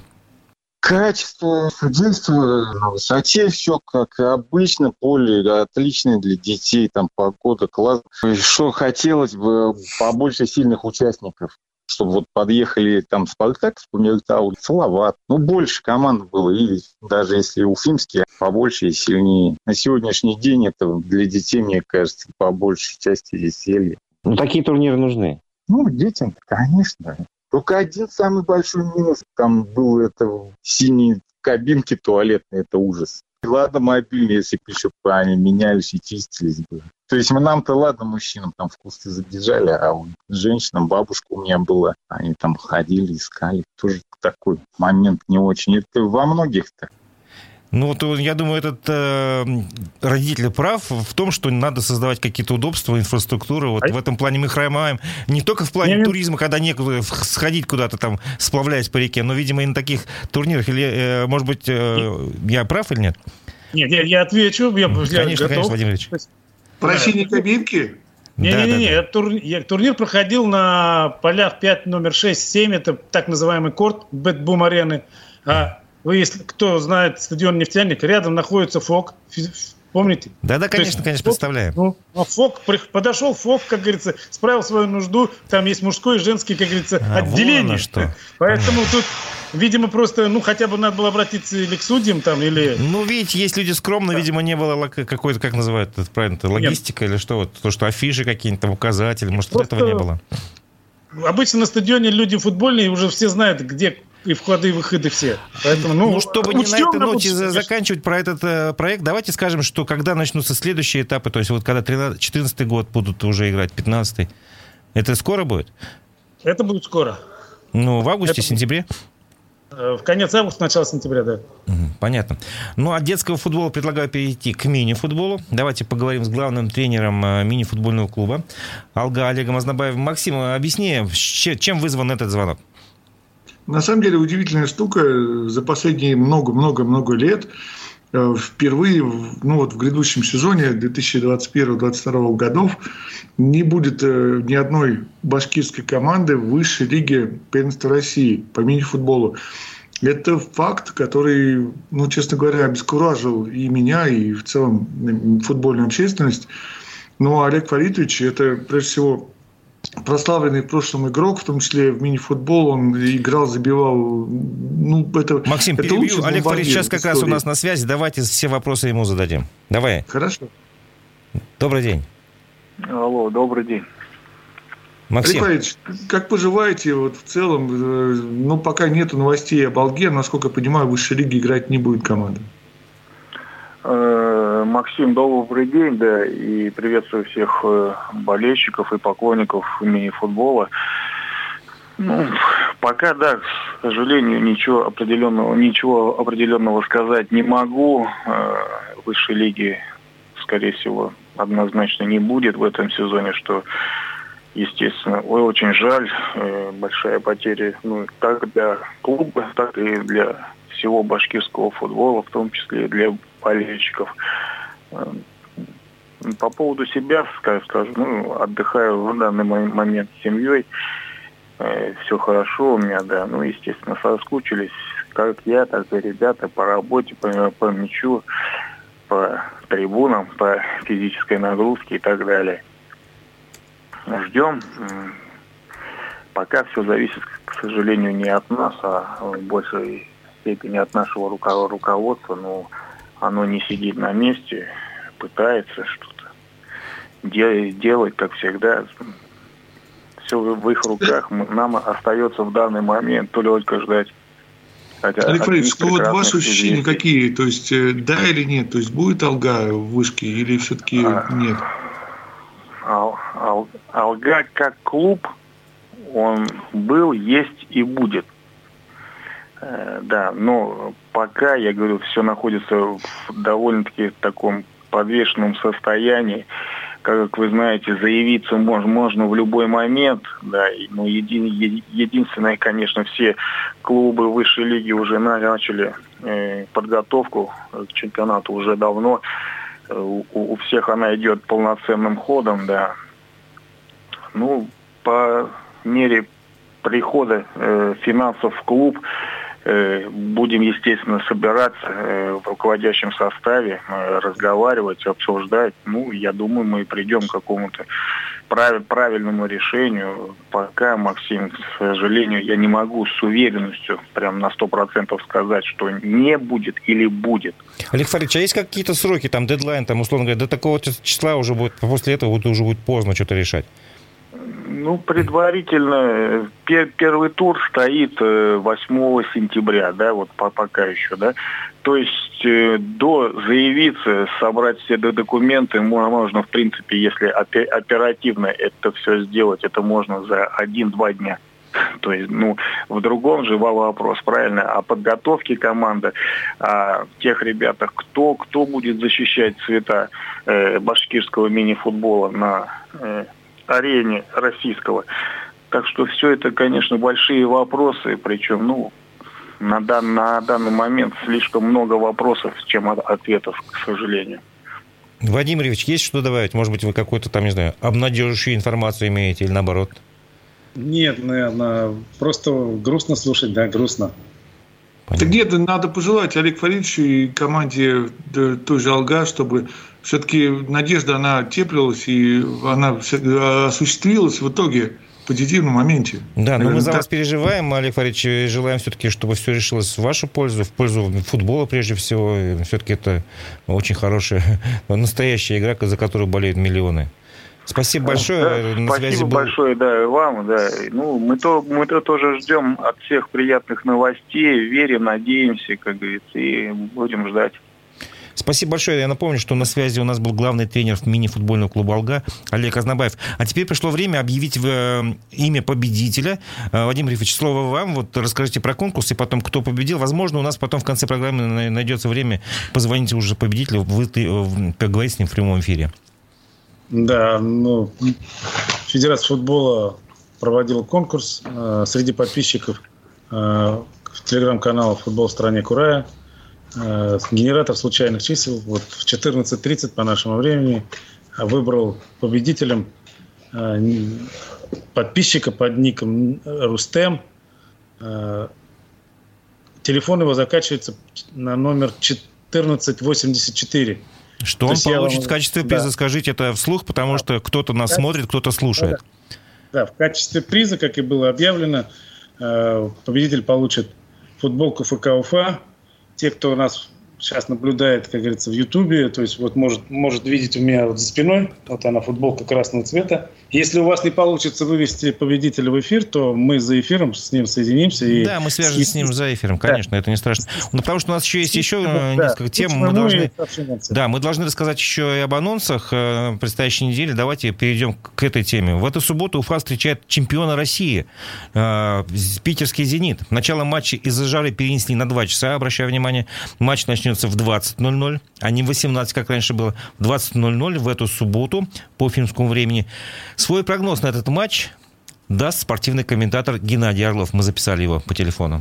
Качество судейства на высоте, все как обычно, поле отличное для детей, там погода, класс. Что хотелось бы, побольше сильных участников чтобы вот подъехали там Спартак, Спумертау, Салават. Ну, больше команд было, и даже если уфимские, побольше и сильнее. На сегодняшний день это для детей, мне кажется, по большей части веселье. Ну, такие турниры нужны. Ну, детям, конечно. Только один самый большой минус. Там был это синие кабинки туалетные, это ужас. ладно, мобильные, если бы еще бы они менялись и чистились бы. То есть нам-то ладно, мужчинам там в кусты забежали, а у женщинам, бабушка у меня была, они там ходили, искали. Тоже такой момент не очень. Это во многих-то. Ну, вот я думаю, этот э, родитель прав в том, что надо создавать какие-то удобства, инфраструктуру. Вот а... в этом плане мы хромаем не только в плане не, туризма, когда некуда сходить куда-то там, сплавляясь по реке, но, видимо, и на таких турнирах. Или, э, может быть, э, я прав или нет? Нет, я, я отвечу. Я, конечно, я конечно. Владимир Ильич. Про синие кабинки? Не-не-не, да, да, да. турнир проходил на полях 5, номер 6, 7, это так называемый корт BetBoom Арены. А вы, если кто знает стадион «Нефтяник», рядом находится ФОК, Помните? Да-да, конечно, есть, конечно, представляем. Ну, а ФОК, подошел Фок, как говорится, справил свою нужду. Там есть мужской и женский, как говорится, а, отделение. что. Поэтому тут, видимо, просто, ну, хотя бы надо было обратиться или к судьям там, или... Ну, видите, есть люди скромные, да. видимо, не было какой-то, как называют это правильно, логистика Нет. или что, вот, то, что афиши какие-то, указатели, может, просто... этого не было. Обычно на стадионе люди футбольные уже все знают, где и входы, и выходы все. Поэтому, ну, ну чтобы не на этой ноте заканчивать про этот э, проект, давайте скажем, что когда начнутся следующие этапы, то есть вот когда 13, 14 год будут уже играть, 15 это скоро будет? Это будет скоро. Ну, в августе, это... сентябре? Э, в конец августа, начало сентября, да. Понятно. Ну, от детского футбола предлагаю перейти к мини-футболу. Давайте поговорим с главным тренером э, мини-футбольного клуба Алга Олегом Азнабаевым. Максим, объясни, чем вызван этот звонок? На самом деле удивительная штука. За последние много-много-много лет э, впервые ну вот в грядущем сезоне 2021-2022 годов не будет э, ни одной башкирской команды в высшей лиге первенства России по мини-футболу. Это факт, который, ну, честно говоря, обескуражил и меня, и в целом футбольную общественность. Но Олег Фаритович – это, прежде всего, прославленный в прошлом игрок, в том числе в мини-футбол, он играл, забивал. Ну, это, Максим, это перебью. Олег Фарид сейчас как раз у нас на связи. Давайте все вопросы ему зададим. Давай. Хорошо. Добрый день. Алло, добрый день. Максим. Олег как поживаете вот в целом? Э, ну, пока нет новостей об Алге, насколько я понимаю, в высшей лиге играть не будет команда. Э, Максим, добрый день, да, и приветствую всех э, болельщиков и поклонников мини-футбола. Ну, пока, да, к сожалению, ничего определенного, ничего определенного сказать не могу. Э, высшей лиги, скорее всего, однозначно не будет в этом сезоне, что, естественно, очень жаль. Большая потеря, ну, как для клуба, так и для всего башкирского футбола, в том числе и для болельщиков. Эм, по поводу себя скажу, ну, отдыхаю в данный момент с семьей. Э, все хорошо у меня, да. Ну, естественно, соскучились, как я, так и ребята по работе, по, по мячу, по трибунам, по физической нагрузке и так далее. Ждем. Пока все зависит, к сожалению, не от нас, а в большей степени от нашего руководства. Но оно не сидит на месте, пытается что-то делать, как всегда. Все в их руках. Нам остается в данный момент только ждать. Хотя Олег Фаридович, ну вот ваши ощущения известий. какие? То есть э, да или нет? То есть будет Алга в вышке или все-таки а, нет? Ал, ал, Алга как клуб, он был, есть и будет. Э, да, но пока, я говорю, все находится в довольно-таки таком подвешенном состоянии. Как вы знаете, заявиться можно, можно в любой момент. Да, но един, единственное, конечно, все клубы высшей лиги уже начали э, подготовку к чемпионату уже давно. Э, у, у всех она идет полноценным ходом, да. Ну, по мере прихода э, финансов в клуб, Э, будем, естественно, собираться э, в руководящем составе, э, разговаривать, обсуждать. Ну, я думаю, мы придем к какому-то правильному решению. Пока, Максим, к сожалению, я не могу с уверенностью прям на сто процентов сказать, что не будет или будет. Олег Фаридович, а есть какие-то сроки, там, дедлайн, там, условно говоря, до такого числа уже будет, после этого уже будет поздно что-то решать? Ну, предварительно э, пер, первый тур стоит 8 э, сентября, да, вот по, пока еще, да. То есть э, до заявиться, собрать все документы можно, в принципе, если оперативно это все сделать, это можно за один-два дня. То есть, ну, в другом же вопрос, правильно, о подготовке команды, о тех ребятах, кто, кто будет защищать цвета э, башкирского мини-футбола на э, арене российского. Так что все это, конечно, большие вопросы, причем, ну, на, дан, на данный момент слишком много вопросов, чем ответов, к сожалению. Владимир Ильич, есть что добавить? Может быть, вы какую-то там, не знаю, обнадеживающую информацию имеете или наоборот? Нет, наверное, просто грустно слушать, да, грустно. Понятно. Да нет, надо пожелать Олег Фаридовичу и команде той же «Алга», чтобы все-таки надежда, она теплилась, и она осуществилась в итоге в позитивном моменте. Да, но мы за вас переживаем, Олег Фаридович, и желаем все-таки, чтобы все решилось в вашу пользу, в пользу футбола прежде всего. Все-таки это очень хорошая, настоящая игра, за которую болеют миллионы. Спасибо большое. Да, На спасибо был... большое, да, и вам, да. Ну, мы то, мы то тоже ждем от всех приятных новостей, верим, надеемся, как говорится, и будем ждать. Спасибо большое. Я напомню, что на связи у нас был главный тренер мини-футбольного клуба «Алга» Олег Азнабаев. А теперь пришло время объявить э, имя победителя. Э, Вадим Рифович, слово вам. Вот расскажите про конкурс и потом, кто победил. Возможно, у нас потом в конце программы найдется время позвонить уже победителю, вы, э, поговорить с ним в прямом эфире. Да, ну, Федерация футбола проводила конкурс э, среди подписчиков э, телеграм-канала «Футбол в стране Курая». Э, генератор случайных чисел вот в 14.30 по нашему времени выбрал победителем э, подписчика под ником Рустем. Э, телефон его заканчивается на номер 1484. Что он получит вам... в качестве приза? Да. Скажите это вслух, потому да. что кто-то нас да. смотрит, кто-то слушает. Да. да, в качестве приза, как и было объявлено, э, победитель получит футболку ФК Уфа. Те, кто нас сейчас наблюдает, как говорится, в Ютубе, то есть вот может, может видеть у меня вот за спиной, вот она футболка красного цвета. Если у вас не получится вывести победителя в эфир, то мы за эфиром с ним соединимся. И... Да, мы свяжемся с ним за эфиром, конечно, да. это не страшно. Ну, потому что у нас еще есть еще да. несколько тем. Мы должны... Да, мы должны рассказать еще и об анонсах э, предстоящей недели. Давайте перейдем к этой теме. В эту субботу Уфа встречает чемпиона России, э, питерский «Зенит». Начало матча из-за жары перенесли на 2 часа, обращаю внимание. Матч начнется в 20.00, а не в 18, как раньше было. В 20.00 в эту субботу по финскому времени. Свой прогноз на этот матч даст спортивный комментатор Геннадий Орлов. Мы записали его по телефону.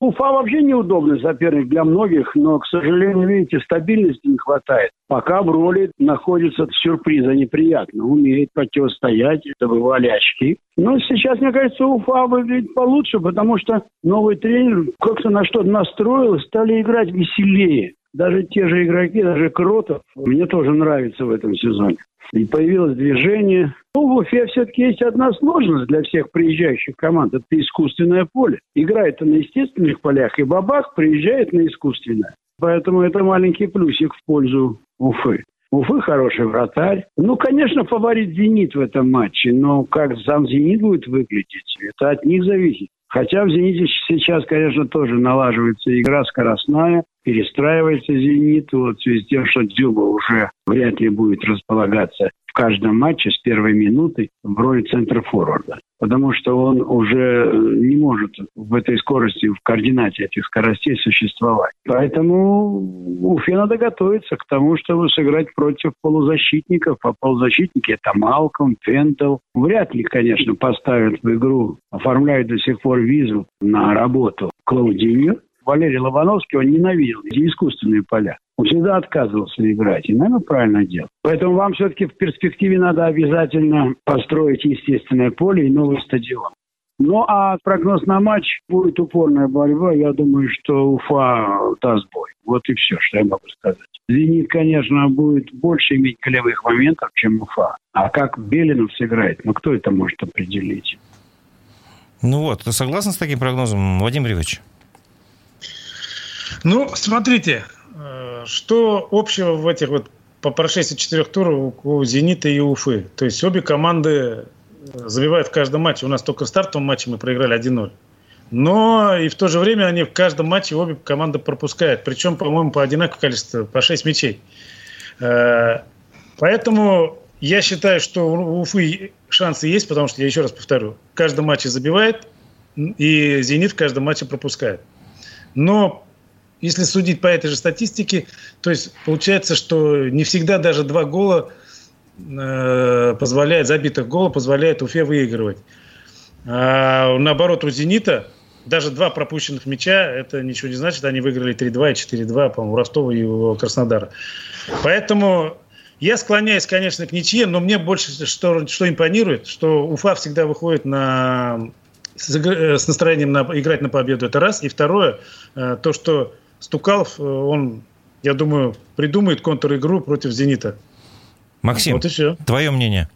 Уфа вообще неудобный соперник для многих, но, к сожалению, видите, стабильности не хватает. Пока в роли находится сюрприза неприятно. Умеет противостоять, добывали очки. Но сейчас, мне кажется, Уфа выглядит получше, потому что новый тренер как-то на что-то настроил, стали играть веселее. Даже те же игроки, даже Кротов, мне тоже нравится в этом сезоне и появилось движение. Ну, в Уфе все-таки есть одна сложность для всех приезжающих команд. Это искусственное поле. Играет на естественных полях, и Бабах приезжает на искусственное. Поэтому это маленький плюсик в пользу Уфы. Уфы хороший вратарь. Ну, конечно, фаворит «Зенит» в этом матче, но как сам «Зенит» будет выглядеть, это от них зависит. Хотя в «Зените» сейчас, конечно, тоже налаживается игра скоростная, перестраивается «Зенит». Вот в связи с тем, что Дзюба уже вряд ли будет располагаться в каждом матче с первой минуты в роли центра форварда. Потому что он уже не может в этой скорости, в координате этих скоростей существовать. Поэтому Уфе надо готовиться к тому, чтобы сыграть против полузащитников. А полузащитники это Малком, Фентел. Вряд ли, конечно, поставят в игру, оформляют до сих пор визу на работу Клаудинью. Валерий Лобановский, он ненавидел эти искусственные поля. Он всегда отказывался играть. И, наверное, правильно делал. Поэтому вам все-таки в перспективе надо обязательно построить естественное поле и новый стадион. Ну, а прогноз на матч будет упорная борьба. Я думаю, что Уфа даст бой. Вот и все, что я могу сказать. «Зенит», конечно, будет больше иметь голевых моментов, чем Уфа. А как Белинов сыграет, ну, кто это может определить? Ну вот, ты согласен с таким прогнозом, Вадим Ривович? Ну, смотрите, э, что общего в этих вот по прошествии четырех туров у «Зенита» и Уфы. То есть обе команды э, забивают в каждом матче. У нас только в стартовом матче мы проиграли 1-0. Но и в то же время они в каждом матче обе команды пропускают. Причем, по-моему, по одинаковому количеству, по 6 мячей. Э, поэтому я считаю, что у Уфы шансы есть, потому что, я еще раз повторю, в каждом матче забивает, и «Зенит» в каждом матче пропускает. Но если судить по этой же статистике, то есть получается, что не всегда даже два гола э, позволяет, забитых гола позволяет Уфе выигрывать. А наоборот, у «Зенита» даже два пропущенных мяча, это ничего не значит. Они выиграли 3-2 и 4-2, по-моему, у Ростова и у Краснодара. Поэтому я склоняюсь, конечно, к ничье, но мне больше что, что импонирует, что Уфа всегда выходит на с, э, с настроением на, играть на победу, это раз. И второе, э, то, что Стукалов, он, я думаю, придумает контр-игру против «Зенита». Максим, вот и все. твое мнение?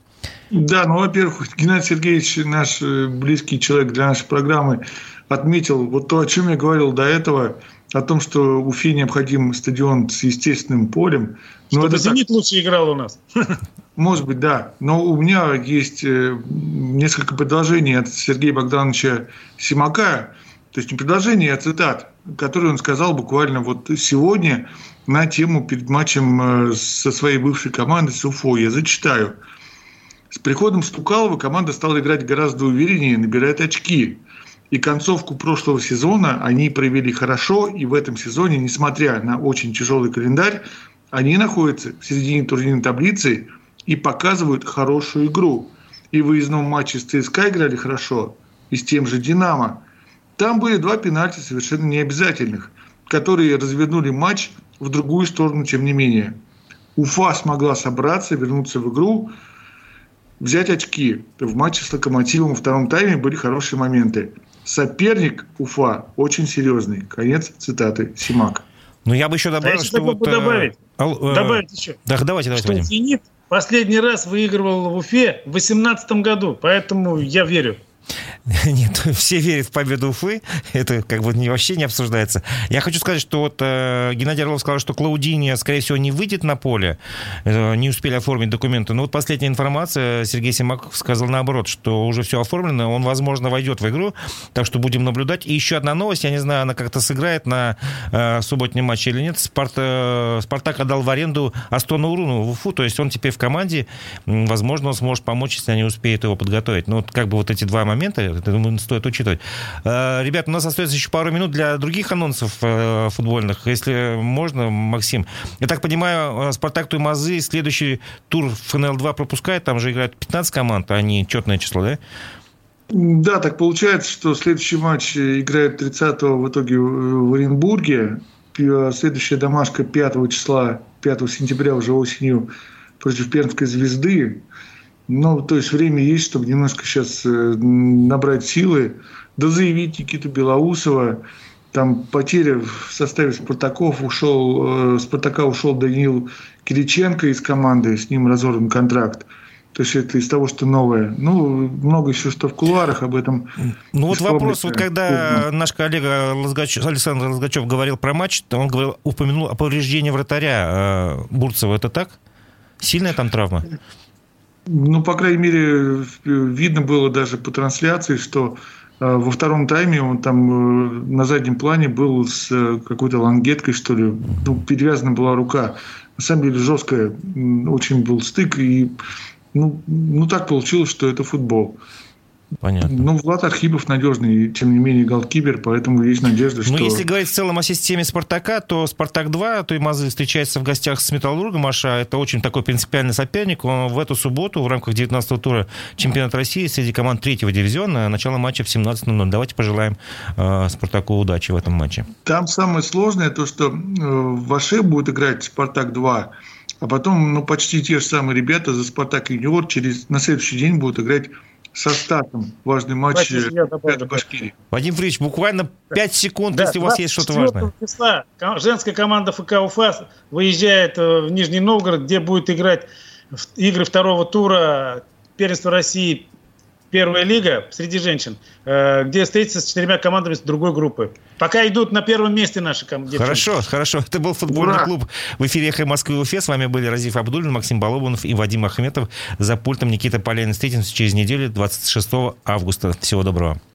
Да, ну, во-первых, Геннадий Сергеевич, наш близкий человек для нашей программы, отметил вот то, о чем я говорил до этого, о том, что Уфе необходим стадион с естественным полем. Но Чтобы это «Зенит» так... лучше играл у нас. Может быть, да. Но у меня есть э, несколько предложений от Сергея Богдановича Симака. То есть не предложение, а цитат, которые он сказал буквально вот сегодня на тему перед матчем э, со своей бывшей командой с Уфой. Я зачитаю. С приходом Стукалова команда стала играть гораздо увереннее, набирает очки – и концовку прошлого сезона они провели хорошо, и в этом сезоне, несмотря на очень тяжелый календарь, они находятся в середине турнирной таблицы и показывают хорошую игру. И в выездном матче с ЦСКА играли хорошо, и с тем же «Динамо». Там были два пенальти совершенно необязательных, которые развернули матч в другую сторону, тем не менее. Уфа смогла собраться, вернуться в игру, взять очки. В матче с «Локомотивом» во втором тайме были хорошие моменты. Соперник Уфа очень серьезный. Конец цитаты Симак. Ну, я бы еще добавил, а что вот... Э, добавить. Э, добавить еще. Да, давайте, давайте, что Вадим. «Зенит» последний раз выигрывал в Уфе в 2018 году, поэтому я верю. Нет, все верят в победу Уфы. Это как бы вообще не обсуждается. Я хочу сказать, что вот э, Геннадий Орлов сказал, что Клаудини, скорее всего, не выйдет на поле. Э, не успели оформить документы. Но вот последняя информация, Сергей Симаков сказал наоборот, что уже все оформлено. Он, возможно, войдет в игру. Так что будем наблюдать. И еще одна новость. Я не знаю, она как-то сыграет на э, субботнем матче или нет. Спарт, э, Спартак отдал в аренду Астона Уруну в Уфу. То есть он теперь в команде. Возможно, он сможет помочь, если они успеют его подготовить. Ну, вот как бы вот эти два момента, это, думаю, стоит учитывать. Э, ребят, у нас остается еще пару минут для других анонсов э, футбольных. Если можно, Максим. Я так понимаю, э, Спартак Туймазы следующий тур ФНЛ-2 пропускает. Там же играют 15 команд, а не четное число, да? Да, так получается, что следующий матч играет 30-го в итоге в Оренбурге. Следующая домашка 5 числа, 5 сентября уже осенью против Пермской звезды. Ну, то есть время есть, чтобы немножко сейчас э, набрать силы, да заявить Никиту Белоусова. Там потеря в составе Спартаков ушел, э, Спартака ушел Даниил Кириченко из команды, с ним разорван контракт. То есть это из того, что новое. Ну, много еще что в кулуарах об этом. Ну вот вопрос, вот когда наш коллега Лазгачев, Александр Лазгачев говорил про матч, он говорил, упомянул о повреждении вратаря э, Бурцева. Это так? Сильная там травма? Ну, по крайней мере, видно было даже по трансляции, что э, во втором тайме он там э, на заднем плане был с э, какой-то лангеткой, что ли. Ну, перевязана была рука. На самом деле жесткая, очень был стык. И ну, ну так получилось, что это футбол. Понятно. Ну, Влад Архипов надежный, тем не менее, голкипер, поэтому есть надежда, ну, что... Ну, если говорить в целом о системе «Спартака», то «Спартак-2», то и Мазы встречается в гостях с «Металлургом», Маша, это очень такой принципиальный соперник. Он в эту субботу в рамках 19-го тура чемпионата России среди команд третьего дивизиона, начало матча в 17.00. Давайте пожелаем э, «Спартаку» удачи в этом матче. Там самое сложное то, что э, в Аше будет играть «Спартак-2», а потом ну, почти те же самые ребята за «Спартак Юниор» через, на следующий день будут играть со статом важный матч Башкирии. Вадим Фрич, буквально 5 секунд, да, если у вас есть что-то важное. Числа женская команда ФК Уфа выезжает э, в Нижний Новгород, где будет играть игры второго тура первенства России первая лига среди женщин, э, где встретится с четырьмя командами с другой группы. Пока идут на первом месте наши команды. Хорошо, хорошо. Это был футбольный Ура! клуб в эфире «Эхо Москвы» и Уфе. С вами были Разиф Абдулин, Максим Балобанов и Вадим Ахметов. За пультом Никита Полянин. Встретимся через неделю, 26 августа. Всего доброго.